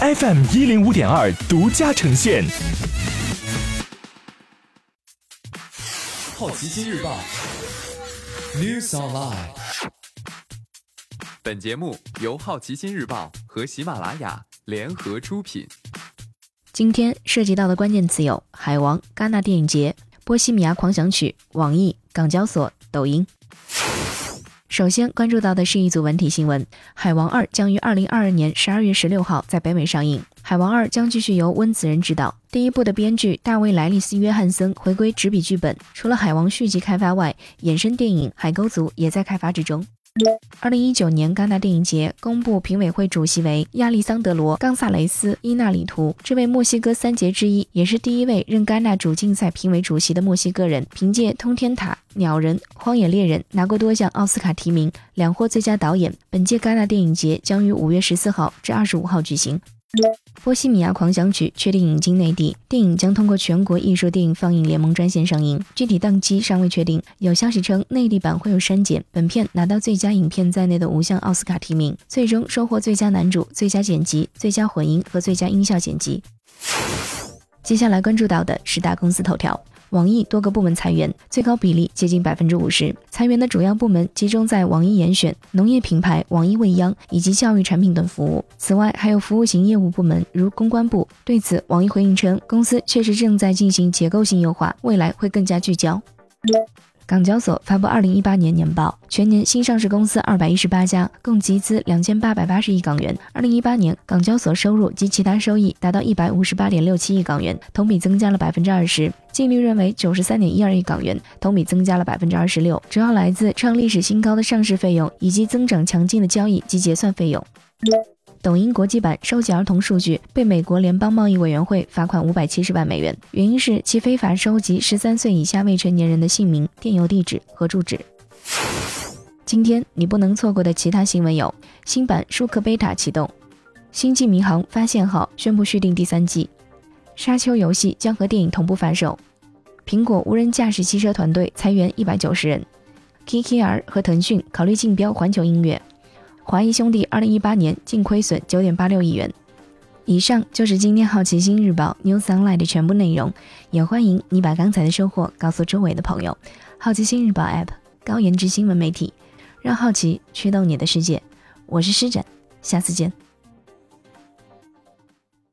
FM 一零五点二独家呈现。好奇心日报 News Online。本节目由好奇心日报和喜马拉雅联合出品。今天涉及到的关键词有：海王、戛纳电影节、波西米亚狂想曲、网易、港交所、抖音。首先关注到的是一组文体新闻：《海王二》将于二零二二年十二月十六号在北美上映。《海王二》将继续由温子仁执导，第一部的编剧大卫·莱利斯·约翰森回归执笔剧本。除了《海王》续集开发外，衍生电影《海沟族》也在开发之中。二零一九年戛纳电影节公布评委会主席为亚历桑德罗·冈萨雷斯·伊纳里图，这位墨西哥三杰之一，也是第一位任戛纳主竞赛评委主席的墨西哥人。凭借《通天塔》《鸟人》《荒野猎人》拿过多项奥斯卡提名，两获最佳导演。本届戛纳电影节将于五月十四号至二十五号举行。《波西米亚狂想曲》确定引进内地，电影将通过全国艺术电影放映联盟专线上映，具体档期尚未确定。有消息称，内地版会有删减。本片拿到最佳影片在内的五项奥斯卡提名，最终收获最佳男主、最佳剪辑、最佳混音和最佳音效剪辑。接下来关注到的是大公司头条。网易多个部门裁员，最高比例接近百分之五十。裁员的主要部门集中在网易严选、农业品牌网易未央以及教育产品等服务。此外，还有服务型业务部门，如公关部。对此，网易回应称，公司确实正在进行结构性优化，未来会更加聚焦。港交所发布二零一八年年报，全年新上市公司二百一十八家，共集资两千八百八十亿港元。二零一八年，港交所收入及其他收益达到一百五十八点六七亿港元，同比增加了百分之二十；净利润为九十三点一二亿港元，同比增加了百分之二十六，主要来自创历史新高的上市费用以及增长强劲的交易及结算费用。抖音国际版收集儿童数据，被美国联邦贸易委员会罚款五百七十万美元，原因是其非法收集十三岁以下未成年人的姓名、电邮地址和住址。今天你不能错过的其他新闻有：新版舒克贝塔启动，《星际迷航：发现号》宣布续订第三季，《沙丘》游戏将和电影同步发售，苹果无人驾驶汽车团队裁员一百九十人，KKR 和腾讯考虑竞标环球音乐。华谊兄弟二零一八年净亏损九点八六亿元。以上就是今天好奇心日报 New Sunlight 的全部内容，也欢迎你把刚才的收获告诉周围的朋友。好奇心日报 App 高颜值新闻媒体，让好奇驱动你的世界。我是施展，下次见。